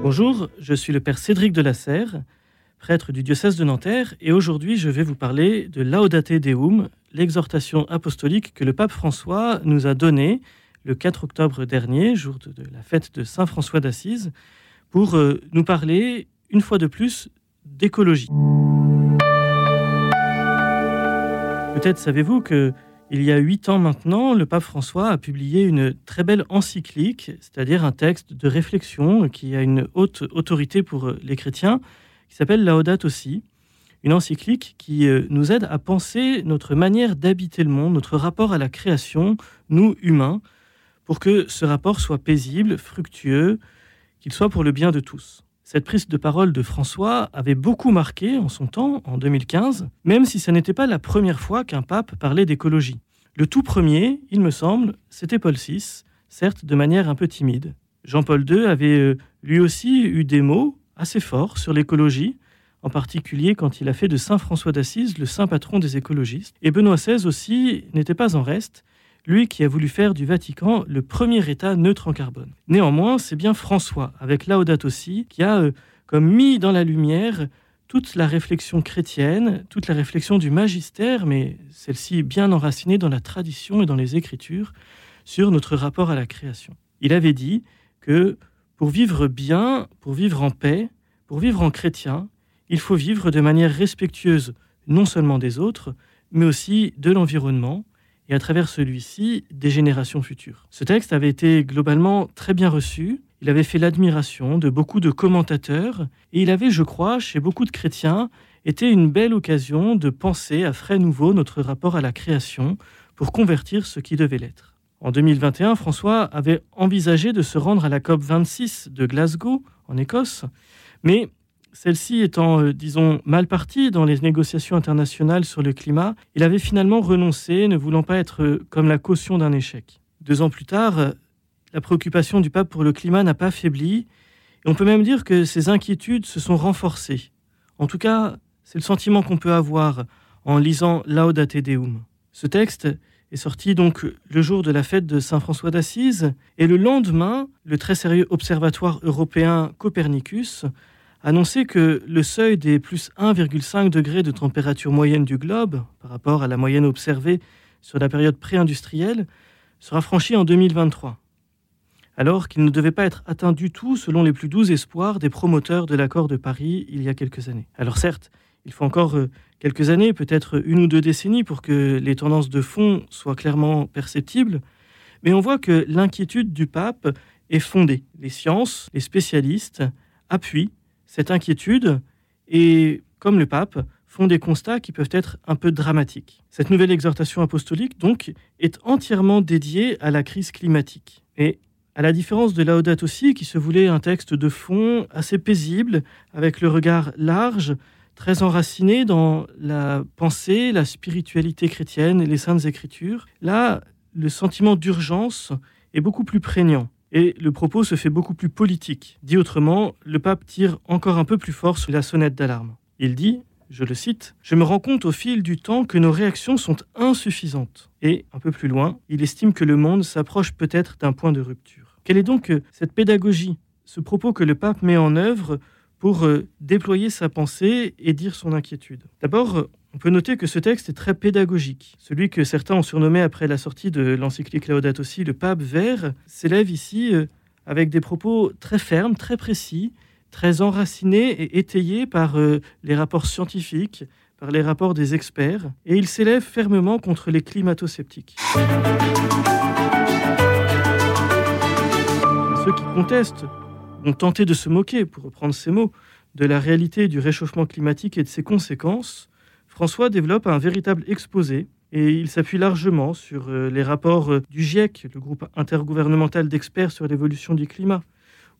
Bonjour, je suis le père Cédric de la Serre, prêtre du diocèse de Nanterre, et aujourd'hui je vais vous parler de Laudate Deum, l'exhortation apostolique que le pape François nous a donnée le 4 octobre dernier, jour de, la fête de Saint François d'Assise, pour euh, nous parler une fois de plus d'écologie. Peut-être savez-vous que il y a huit ans maintenant, le pape François a publié une très belle encyclique, c'est-à-dire un texte de réflexion qui a une haute autorité pour les chrétiens, qui s'appelle Laudate aussi. Une encyclique qui euh, nous aide à penser notre manière d'habiter le monde, notre rapport à la création, nous humains, pour que ce rapport soit paisible, fructueux, qu'il soit pour le bien de tous. Cette prise de parole de François avait beaucoup marqué en son temps, en 2015, même si ce n'était pas la première fois qu'un pape parlait d'écologie. Le tout premier, il me semble, c'était Paul VI, certes de manière un peu timide. Jean-Paul II avait euh, lui aussi eu des mots assez forts sur l'écologie, en particulier quand il a fait de Saint François d'Assise le saint patron des écologistes. Et Benoît XVI aussi n'était pas en reste, lui qui a voulu faire du Vatican le premier État neutre en carbone. Néanmoins, c'est bien François, avec Laudate aussi, qui a euh, comme mis dans la lumière toute la réflexion chrétienne, toute la réflexion du magistère, mais celle-ci bien enracinée dans la tradition et dans les Écritures, sur notre rapport à la création. Il avait dit que pour vivre bien, pour vivre en paix, pour vivre en chrétien, il faut vivre de manière respectueuse non seulement des autres, mais aussi de l'environnement, et à travers celui-ci des générations futures. Ce texte avait été globalement très bien reçu, il avait fait l'admiration de beaucoup de commentateurs, et il avait, je crois, chez beaucoup de chrétiens, été une belle occasion de penser à frais nouveau notre rapport à la création pour convertir ce qui devait l'être. En 2021, François avait envisagé de se rendre à la COP 26 de Glasgow, en Écosse, mais celle-ci étant, euh, disons, mal partie dans les négociations internationales sur le climat, il avait finalement renoncé, ne voulant pas être euh, comme la caution d'un échec. Deux ans plus tard, euh, la préoccupation du pape pour le climat n'a pas faibli, et on peut même dire que ses inquiétudes se sont renforcées. En tout cas, c'est le sentiment qu'on peut avoir en lisant Laudate Deum. Ce texte est sorti donc le jour de la fête de Saint François d'Assise, et le lendemain, le très sérieux Observatoire européen Copernicus annoncer que le seuil des plus 1,5 degrés de température moyenne du globe, par rapport à la moyenne observée sur la période pré-industrielle, sera franchi en 2023, alors qu'il ne devait pas être atteint du tout selon les plus doux espoirs des promoteurs de l'accord de Paris il y a quelques années. Alors certes, il faut encore euh, quelques années, peut-être une ou deux décennies, pour que les tendances de fond soient clairement perceptibles, mais on voit que l'inquiétude du pape est fondée. Les sciences, les spécialistes appuient cette inquiétude et, comme le pape, font des constats qui peuvent être un peu dramatiques. Cette nouvelle exhortation apostolique, donc, est entièrement dédiée à la crise climatique. Et à la différence de Laudate aussi, qui se voulait un texte de fond assez paisible, avec le regard large, très enraciné dans la pensée, la spiritualité chrétienne et les saintes écritures, là, le sentiment d'urgence est beaucoup plus prégnant et le propos se fait beaucoup plus politique. Dit autrement, le pape tire encore un peu plus fort sur la sonnette d'alarme. Il dit, je le cite, Je me rends compte au fil du temps que nos réactions sont insuffisantes. Et, un peu plus loin, il estime que le monde s'approche peut-être d'un point de rupture. Quelle est donc cette pédagogie, ce propos que le pape met en œuvre pour euh, déployer sa pensée et dire son inquiétude? D'abord, on peut noter que ce texte est très pédagogique. Celui que certains ont surnommé après la sortie de l'encyclique Laudato Si, le pape vert, s'élève ici euh, avec des propos très fermes, très précis, très enracinés et étayés par euh, les rapports scientifiques, par les rapports des experts, et il s'élève fermement contre les climato-sceptiques. Ceux qui contestent ont tenté de se moquer, pour reprendre ces mots, de la réalité du réchauffement climatique et de ses conséquences, François développe un véritable exposé et il s'appuie largement sur euh, les rapports euh, du GIEC, le groupe intergouvernemental d'experts sur l'évolution du climat,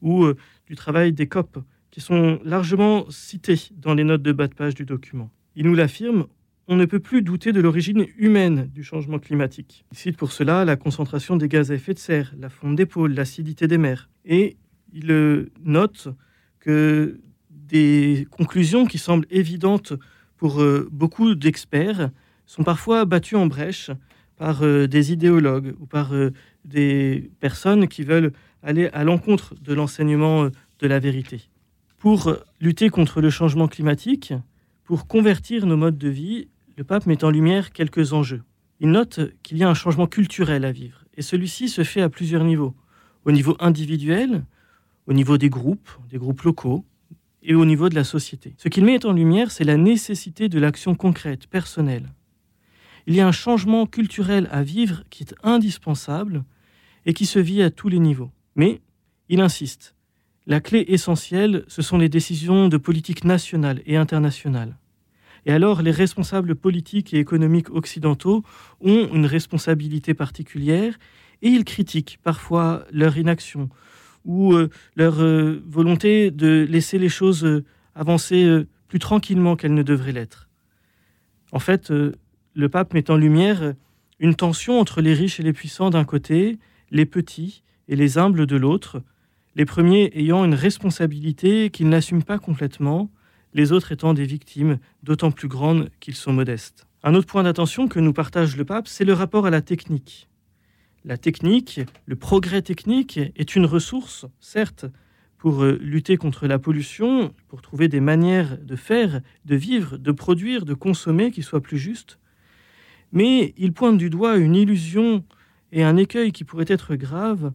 ou euh, du travail des COP, qui sont largement cités dans les notes de bas de page du document. Il nous l'affirme, on ne peut plus douter de l'origine humaine du changement climatique. Il cite pour cela la concentration des gaz à effet de serre, la fonte des pôles, l'acidité des mers. Et il note que des conclusions qui semblent évidentes pour euh, beaucoup d'experts, sont parfois battus en brèche par euh, des idéologues ou par euh, des personnes qui veulent aller à l'encontre de l'enseignement de la vérité. Pour lutter contre le changement climatique, pour convertir nos modes de vie, le pape met en lumière quelques enjeux. Il note qu'il y a un changement culturel à vivre, et celui-ci se fait à plusieurs niveaux. Au niveau individuel, au niveau des groupes, des groupes locaux, et au niveau de la société. Ce qu'il met en lumière, c'est la nécessité de l'action concrète, personnelle. Il y a un changement culturel à vivre qui est indispensable et qui se vit à tous les niveaux. Mais il insiste, la clé essentielle, ce sont les décisions de politique nationale et internationale. Et alors, les responsables politiques et économiques occidentaux ont une responsabilité particulière et ils critiquent parfois leur inaction, ou euh, leur euh, volonté de laisser les choses euh, avancer plus tranquillement qu'elles ne devraient l'être. En fait, le pape met en lumière une tension entre les riches et les puissants d'un côté, les petits et les humbles de l'autre, les premiers ayant une responsabilité qu'ils n'assument pas complètement, les autres étant des victimes d'autant plus grandes qu'ils sont modestes. Un autre point d'attention que nous partage le pape, c'est le rapport à la technique. La technique, le progrès technique est une ressource, certes, pour euh, lutter contre la pollution, pour trouver des manières de faire, de vivre, de produire, de consommer qui soient plus justes. Mais il pointe du doigt une illusion et un écueil qui pourrait être grave,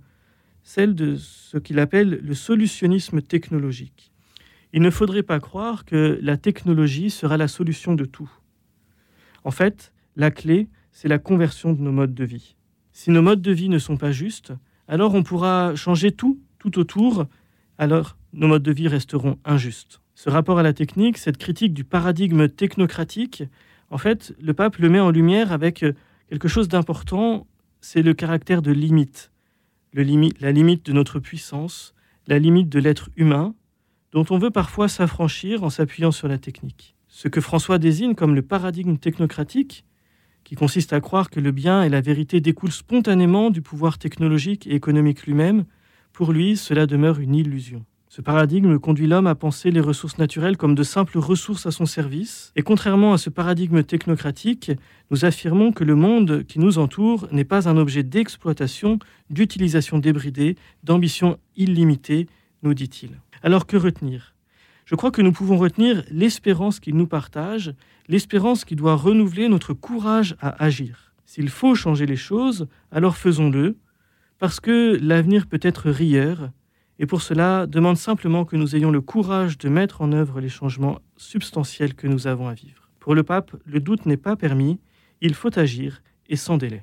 celle de ce qu'il appelle le solutionnisme technologique. Il ne faudrait pas croire que la technologie sera la solution de tout. En fait, la clé, c'est la conversion de nos modes de vie. Si nos modes de vie ne sont pas justes, alors on pourra changer tout, tout autour, alors nos modes de vie resteront injustes. Ce rapport à la technique, cette critique du paradigme technocratique, en fait, le pape le met en lumière avec quelque chose d'important, c'est le caractère de limite. La limite de notre puissance, la limite de l'être humain, dont on veut parfois s'affranchir en s'appuyant sur la technique. Ce que François désigne comme le paradigme technocratique, qui consiste à croire que le bien et la vérité découlent spontanément du pouvoir technologique et économique lui-même, pour lui, cela demeure une illusion. Ce paradigme conduit l'homme à penser les ressources naturelles comme de simples ressources à son service, et contrairement à ce paradigme technocratique, nous affirmons que le monde qui nous entoure n'est pas un objet d'exploitation, d'utilisation débridée, d'ambition illimitée, nous dit-il. Alors que retenir? Je crois que nous pouvons retenir l'espérance qu'il nous partage, l'espérance qui doit renouveler notre courage à agir. S'il faut changer les choses, alors faisons-le, parce que l'avenir peut être rieur, et pour cela demande simplement que nous ayons le courage de mettre en œuvre les changements substantiels que nous avons à vivre. Pour le pape, le doute n'est pas permis, il faut agir, et sans délai.